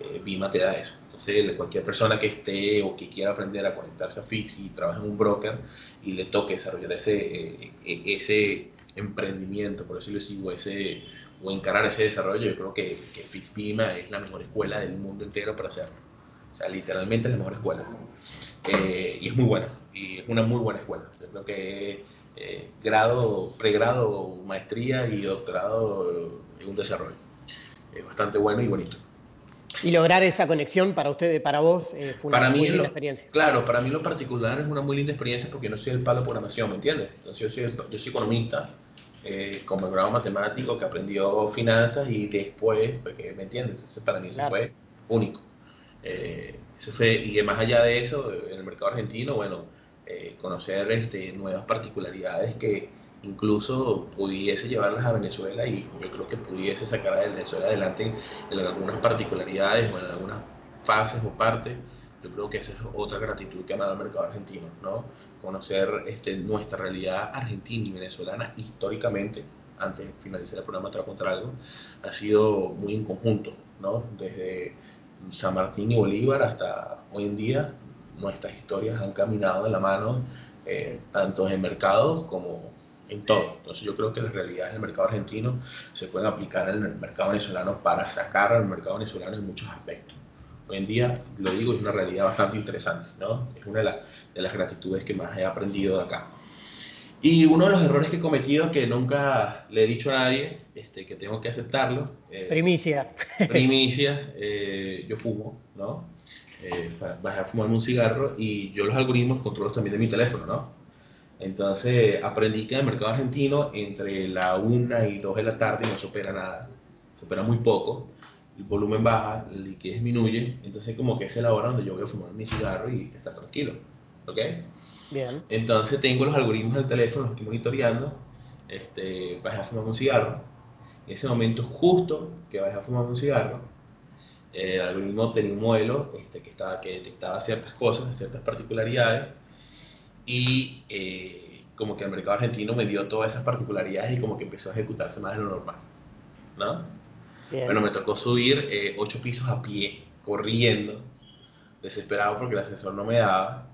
eh, Bima te da eso. Entonces, cualquier persona que esté o que quiera aprender a conectarse a Fix y trabaje en un broker y le toque desarrollar ese, eh, eh, ese emprendimiento, por decirlo así, o, ese, o encarar ese desarrollo, yo creo que, que Fix Bima es la mejor escuela del mundo entero para hacerlo. O sea, literalmente es la mejor escuela. y es muy buena, y es una muy buena escuela. Yo creo que grado, pregrado, maestría y doctorado en un desarrollo. Es bastante bueno y bonito. Y lograr esa conexión para ustedes, para vos, eh, fue una muy linda experiencia. Claro, para mí lo particular es una muy linda experiencia porque no soy el palo de programación, ¿me entiendes? Entonces yo soy, yo soy economista, eh, con grado matemático que aprendió finanzas y después, porque, ¿me entiendes? Entonces para mí eso fue único. Eh, eso fue, y más allá de eso, en el mercado argentino, bueno, eh, conocer este, nuevas particularidades que incluso pudiese llevarlas a Venezuela y yo creo que pudiese sacar a Venezuela adelante en algunas particularidades o en algunas fases o partes. Yo creo que esa es otra gratitud que ha dado el mercado argentino, ¿no? Conocer este, nuestra realidad argentina y venezolana históricamente, antes de finalizar el programa Trabajo contra algo, ha sido muy en conjunto, ¿no? Desde San Martín y Bolívar hasta hoy en día, nuestras historias han caminado de la mano, eh, tanto en el mercado como en todo. Entonces yo creo que las realidades del mercado argentino se pueden aplicar en el mercado venezolano para sacar al mercado venezolano en muchos aspectos. Hoy en día, lo digo, es una realidad bastante interesante, ¿no? Es una de, de las gratitudes que más he aprendido de acá. Y uno de los errores que he cometido, que nunca le he dicho a nadie, este, que tengo que aceptarlo. Eh, primicia. Primicia, eh, yo fumo, ¿no? Eh, bajé a fumarme un cigarro y yo los algoritmos controlo también de mi teléfono, ¿no? Entonces aprendí que en el mercado argentino entre la 1 y 2 de la tarde no se opera nada, se opera muy poco, el volumen baja, la liquidez disminuye, entonces como que es la hora donde yo voy a fumar mi cigarro y estar tranquilo, ¿ok? Bien. Entonces tengo los algoritmos del teléfono, los estoy monitoreando, este, vas a fumar un cigarro, en ese momento justo que vas a fumar un cigarro, el algoritmo tenía un modelo este, que, estaba, que detectaba ciertas cosas, ciertas particularidades, y eh, como que el mercado argentino me dio todas esas particularidades y como que empezó a ejecutarse más de lo normal, ¿no? Bueno, me tocó subir eh, ocho pisos a pie, corriendo, desesperado porque el ascensor no me daba.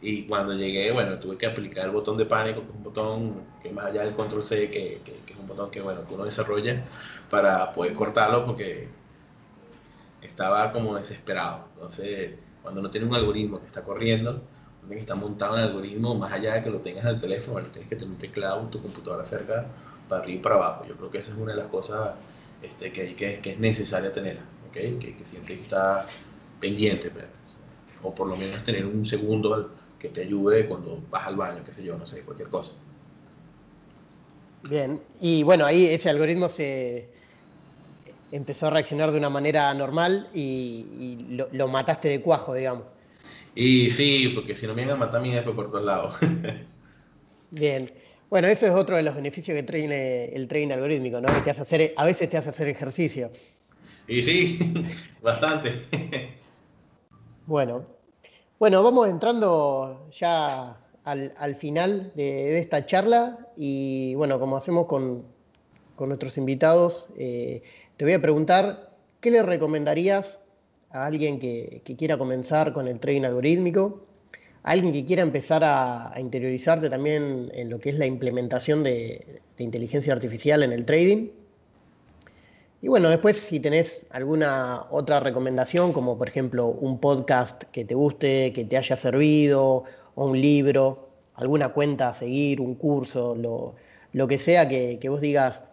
Y cuando llegué, bueno, tuve que aplicar el botón de pánico, que es un botón que más allá del control C, que, que, es un botón que, bueno, que uno desarrolla para poder cortarlo porque estaba como desesperado. Entonces, cuando uno tiene un algoritmo que está corriendo, que está montado en el algoritmo, más allá de que lo tengas en el teléfono, bueno, tienes que tener un teclado tu computadora cerca para arriba y para abajo. Yo creo que esa es una de las cosas este, que, que, que, es necesaria tener, ¿okay? que, que siempre está pendiente, pues. o por lo menos tener un segundo que te ayude cuando vas al baño, qué sé yo, no sé, cualquier cosa. Bien, y bueno, ahí ese algoritmo se empezó a reaccionar de una manera normal y, lo, mataste de cuajo, digamos. Y sí, porque si no me iban a matar después por todos lados. Bien. Bueno, eso es otro de los beneficios que trae el trading algorítmico, ¿no? Que te hace hacer, a veces te hace hacer ejercicio. Y sí, bastante. Bueno, bueno, vamos entrando ya al, final de, esta charla y bueno, como hacemos con, nuestros invitados, eh, te voy a preguntar, ¿qué le recomendarías a alguien que, quiera comenzar con el trading algorítmico? A alguien que quiera empezar a, interiorizarte también en lo que es la implementación de inteligencia artificial en el trading y bueno, después si tenés alguna otra recomendación, como por ejemplo un podcast que te guste, que te haya servido, o un libro, alguna cuenta a seguir, un curso, lo, que sea que, vos digas,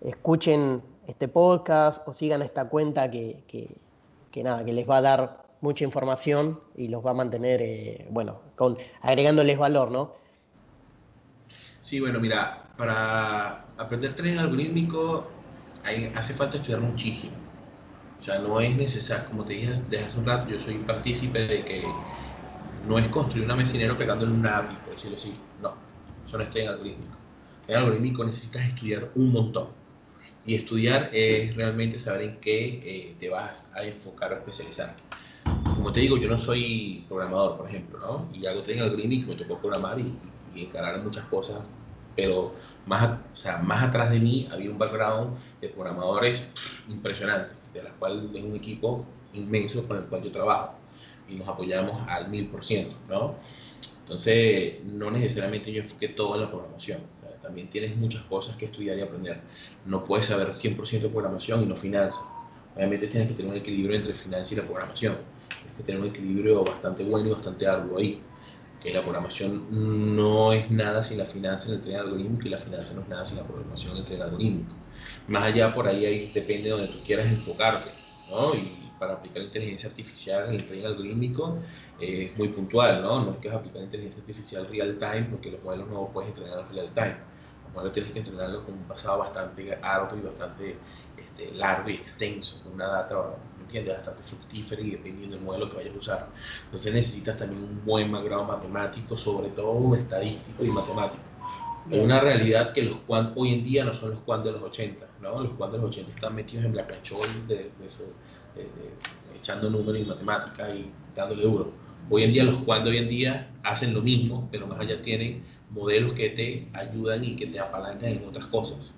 escuchen este podcast o sigan esta cuenta que, que, nada, que les va a dar mucha información y los va a mantener, eh, bueno, con, agregándoles valor, ¿no? Sí, bueno, mira, para aprender trading algorítmico hace falta estudiar muchísimo. O sea, no es necesario, como te dije desde hace un rato, yo soy partícipe de que no es construir una mesinero pegándole un API, por decirlo así. No, eso no está en algorítmico. En algorítmico necesitas estudiar un montón. Y estudiar es realmente saber en qué eh, te vas a enfocar o especializar. Como te digo, yo no soy programador, por ejemplo, ¿no? Y hago trading algorítmico, me tocó programar y, y encarar muchas cosas pero más, o sea, más atrás de mí había un background de programadores impresionante, de la cual es un equipo inmenso con el cual yo trabajo y nos apoyamos al mil por ciento, ¿no? Entonces, no necesariamente yo enfoqué todo en la programación. También tienes muchas cosas que estudiar y aprender. No puedes saber 100% de programación y no finanzas. Obviamente tienes que tener un equilibrio entre finanzas y la programación. Tienes que tener un equilibrio bastante bueno y bastante arduo ahí que la programación no es nada sin la finanza en el tren algorítmico y la finanza no es nada sin la programación en el tren algorítmico. Más allá por ahí, ahí depende de donde tú quieras enfocarte, ¿no? Y para aplicar inteligencia artificial en el tren algorítmico eh, es muy puntual, ¿no? No es que es aplicar inteligencia artificial real time, porque los modelos no puedes entrenar real time. Modelos tienes que entrenarlos con un pasado bastante arduo y bastante este, largo y extenso, con una data ¿entiendes? bastante fructífera y dependiendo del modelo que vayas a usar. Entonces necesitas también un buen background matemático, sobre todo estadístico y matemático. Es una realidad que los quant hoy en día no son los quant de los 80, ¿no? Los quant de los 80 están metidos en la de, de, echando números y matemática y dándole duro. Hoy en día los quant de hoy en día hacen lo mismo, pero más allá tienen modelos que te ayudan y que te apalancan en otras cosas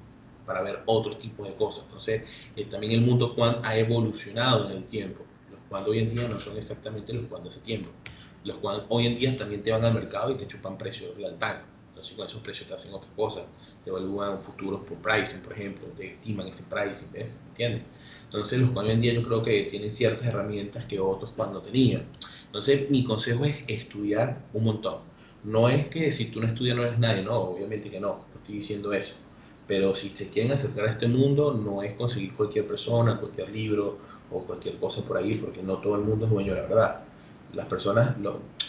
para ver otro tipo de cosas. Entonces, eh, también el mundo quant ha evolucionado en el tiempo. Los quant hoy en día no son exactamente los quant de ese tiempo. Los quant hoy en día también te van al mercado y te chupan precios real time. Entonces, con esos precios te hacen otras cosas. Te evalúan futuros por pricing, por ejemplo, te estiman ese pricing, ¿ves? ¿entiendes? Entonces, los quant hoy en día yo creo que tienen ciertas herramientas que otros cuando tenían. Entonces, mi consejo es estudiar un montón. No es que si tú no estudias no eres nadie, no, obviamente que no, no estoy diciendo eso pero si se quieren acercar a este mundo, no es conseguir cualquier persona, cualquier libro o cualquier cosa por ahí, porque no todo el mundo es dueño de la verdad. Las personas,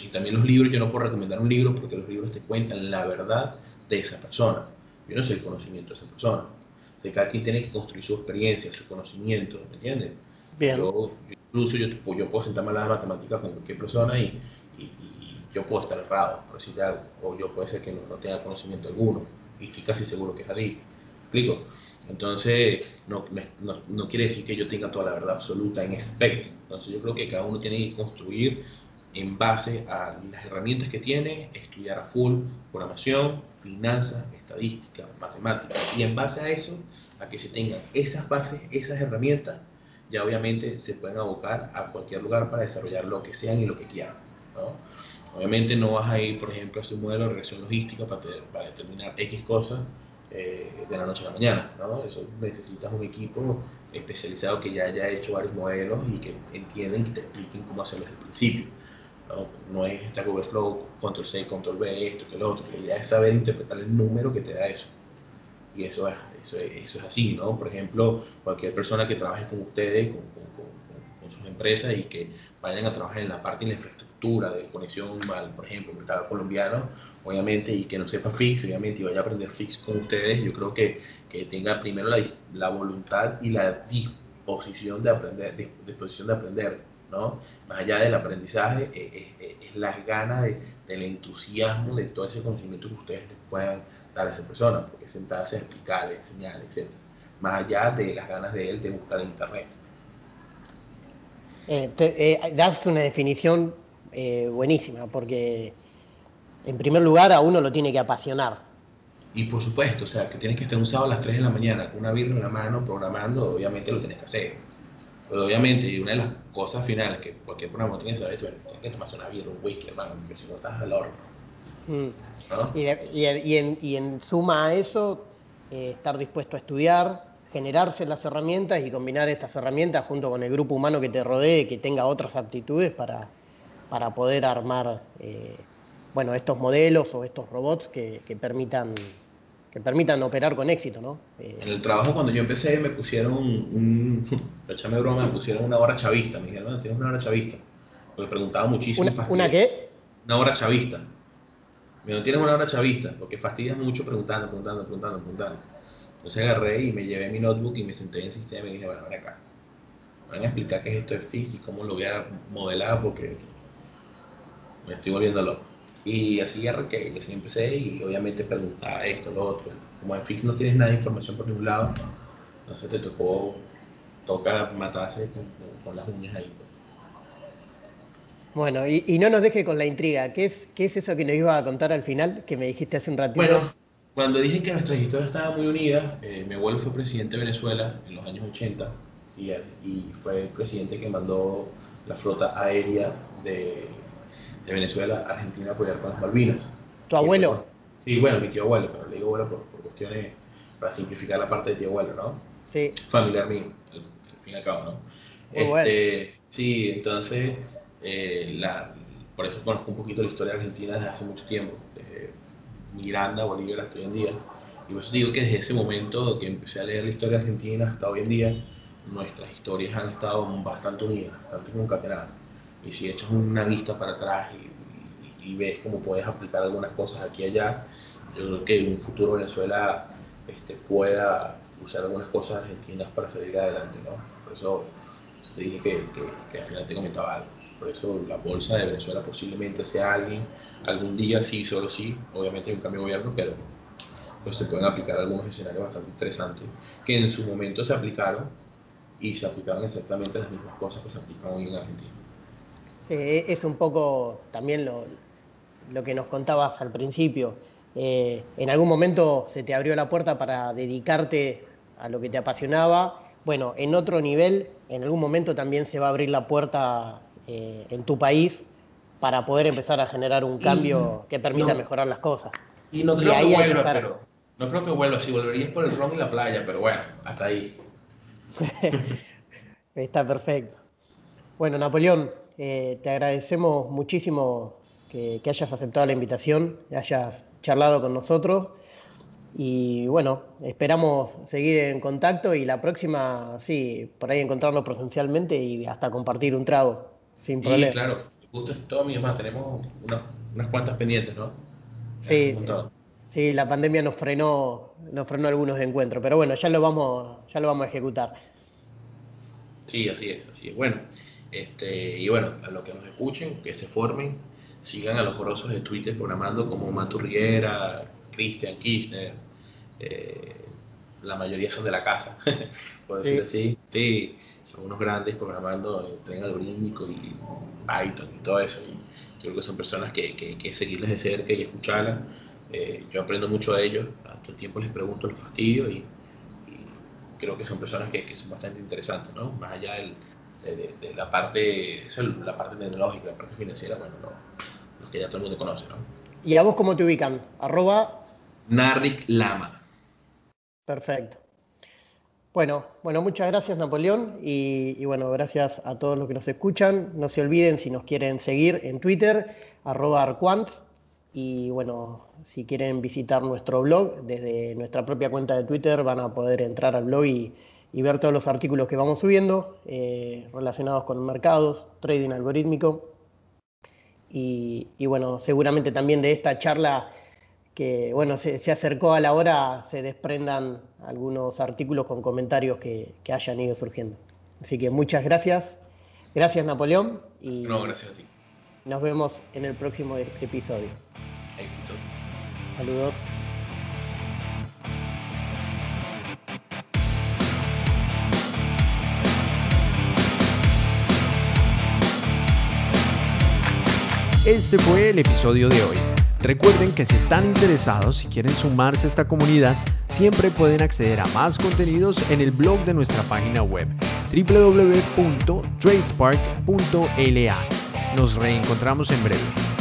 y también los libros, yo no puedo recomendar un libro porque los libros te cuentan la verdad de esa persona. Yo no sé el conocimiento de esa persona. O cada quien tiene que construir su experiencia, su conocimiento, ¿me entiendes? Bien. Yo, incluso yo, yo, puedo sentarme a hablar de matemáticas con cualquier persona y, yo puedo estar errado, por decirte algo, o yo puede ser que no, tenga conocimiento alguno y estoy casi seguro que es así. ¿Explico? Entonces, no, no, no, quiere decir que yo tenga toda la verdad absoluta en ese aspecto. Entonces, yo creo que cada uno tiene que construir en base a las herramientas que tiene, estudiar a full programación, finanzas, estadística, matemáticas, y en base a eso, a que se tengan esas bases, esas herramientas, ya obviamente se pueden abocar a cualquier lugar para desarrollar lo que sean y lo que quieran. ¿no? Obviamente no vas a ir, por ejemplo, a hacer un modelo de regresión logística para, determinar X cosas eh, de la noche a la mañana, ¿no? Eso necesitas un equipo especializado que ya haya hecho varios modelos y que entiendan y te expliquen cómo hacerlo desde el principio. ¿no? no es Stack Overflow, Control C, Control B, esto, que lo otro. La idea es saber interpretar el número que te da eso. Y eso es, eso es, así, ¿no? Por ejemplo, cualquier persona que trabaje con ustedes, con, con, con, sus empresas y que vayan a trabajar en la parte de la infraestructura de conexión al, por ejemplo, mercado colombiano, obviamente, y que no sepa Fix, obviamente, y vaya a aprender Fix con ustedes, yo creo que, que tenga primero la, la, voluntad y la disposición de aprender, disposición de aprender, ¿no? Más allá del aprendizaje, es, es, es las ganas de, del entusiasmo de todo ese conocimiento que ustedes puedan dar a esa persona, porque sentarse a explicarle, enseñarle, etc. Más allá de las ganas de él de buscar en internet. Eh, te, eh, daste una definición eh, buenísima, porque en primer lugar a uno lo tiene que apasionar. Y por supuesto, o sea, que tienes que estar un sábado a las 3 de la mañana con una birra en la mano programando, obviamente lo tienes que hacer. Pero obviamente, y una de las cosas finales que cualquier programa tiene que saber, tienes que tomarse una birra, un whisky, hermano, porque si no estás al horno. Mm. ¿No? Y, de, y, y, en, y, en, suma a eso, eh, estar dispuesto a estudiar, generarse las herramientas y combinar estas herramientas junto con el grupo humano que te rodee, que tenga otras aptitudes para, para poder armar eh, bueno, estos modelos o estos robots que, que, permitan que permitan operar con éxito, ¿no? Eh, en el trabajo cuando yo empecé me pusieron un, echame broma, me pusieron una hora chavista, me dijeron, tienes una hora chavista. Me preguntaba muchísimo. ¿Una, ¿Una qué? Una hora chavista. Me no tienes una hora chavista, porque fastidias mucho preguntando, preguntando, preguntando, preguntando. Entonces agarré y me llevé mi notebook y me senté en el sistema y dije, bueno, ven acá. Me van a explicar qué es esto de y cómo lo voy a modelar porque me estoy volviendo loco. Y así arranqué, y así empecé y obviamente preguntaba esto, lo otro. Como en FIX no tienes nada de información por ningún lado, entonces te tocó, toca matarse con, con las uñas ahí. Bueno, y, y, no nos deje con la intriga. ¿Qué es, ¿Qué es eso que nos iba a contar al final, que me dijiste hace un ratito? Bueno, cuando dije que nuestra historia estaba muy unida, eh, mi abuelo fue presidente de Venezuela en los años 80 y, y fue el presidente que mandó la flota aérea de, de Venezuela Argentina apoyar con las Malvinas. ¿Tu abuelo? Sí, bueno, mi tío abuelo, pero le digo abuelo por, por, cuestiones, para simplificar la parte de tío abuelo, ¿no? Sí. Familiar mío, al, al fin y al cabo, ¿no? Muy este, bueno. Sí, entonces, eh, la, por eso conozco un poquito la historia de Argentina desde hace mucho tiempo, desde Miranda, Bolivia hasta hoy en día. Y por eso digo que desde ese momento que empecé a leer la historia argentina hasta hoy en día, nuestras historias han estado bastante unidas, bastante concatenadas y si echas una vista para atrás y, ves cómo puedes aplicar algunas cosas aquí y allá, yo creo que un futuro Venezuela este, pueda usar algunas cosas argentinas para salir adelante, ¿no? Por eso te dije que, que, que al final te comentaba algo. Por eso la bolsa de Venezuela posiblemente sea alguien, algún día sí, solo sí, obviamente hay un cambio de gobierno, pero pues se pueden aplicar algunos escenarios bastante interesantes que en su momento se aplicaron y se aplicaron exactamente las mismas cosas que se aplican hoy en Argentina. Eh, es un poco también lo, lo, que nos contabas al principio. Eh, en algún momento se te abrió la puerta para dedicarte a lo que te apasionaba. Bueno, en otro nivel, en algún momento también se va a abrir la puerta eh, en tu país para poder empezar a generar un cambio y, que permita no, mejorar las cosas. Y no creo y ahí que vuelva, estar... pero no creo que vuelva. Si volverías por el ron y la playa, pero bueno, hasta ahí. Está perfecto. Bueno, Napoleón, eh, te agradecemos muchísimo que, que, hayas aceptado la invitación, que hayas charlado con nosotros y bueno, esperamos seguir en contacto y la próxima, sí, por ahí encontrarnos presencialmente y hasta compartir un trago, sin sí, problema. claro, justo todo mi demás, tenemos unas, unas cuantas pendientes, ¿no? Sí, sí, la pandemia nos frenó, nos frenó algunos encuentros, pero bueno, ya lo vamos, ya lo vamos a ejecutar. Sí, así es, así es. Bueno, este, y bueno, a los que nos escuchen, que se formen, sigan a los grosos de Twitter programando como Maturriera, Christian Kirchner, eh, la mayoría son de la casa, por decirlo así. Sí, son unos grandes programando en tren algorítmico y Python y todo eso. Y creo que son personas que, que, que seguirles de cerca y escucharlas. Eh, yo aprendo mucho de ellos, a todo el tiempo les pregunto los fastidios y, y creo que son personas que, que, son bastante interesantes, ¿no? Más allá del, de, de, de, la parte la parte tecnológica, la parte financiera, bueno, no, los que ya todo el mundo conoce, ¿no? ¿Y a vos cómo te ubican? Arroba. Narric Lama. Perfecto. Bueno, bueno, muchas gracias Napoleón y, bueno, gracias a todos los que nos escuchan. No se olviden si nos quieren seguir en Twitter, arroba arquants. Y bueno, si quieren visitar nuestro blog, desde nuestra propia cuenta de Twitter van a poder entrar al blog y, ver todos los artículos que vamos subiendo eh, relacionados con mercados, trading algorítmico. Y, y bueno, seguramente también de esta charla que bueno, se, acercó a la hora, se desprendan algunos artículos con comentarios que, hayan ido surgiendo. Así que muchas gracias. Gracias Napoleón. Y no, gracias a ti. Nos vemos en el próximo episodio. Éxito. Saludos. Este fue el episodio de hoy. Recuerden que si están interesados y quieren sumarse a esta comunidad, siempre pueden acceder a más contenidos en el blog de nuestra página web www.tradespark.la. Nos reencontramos en breve.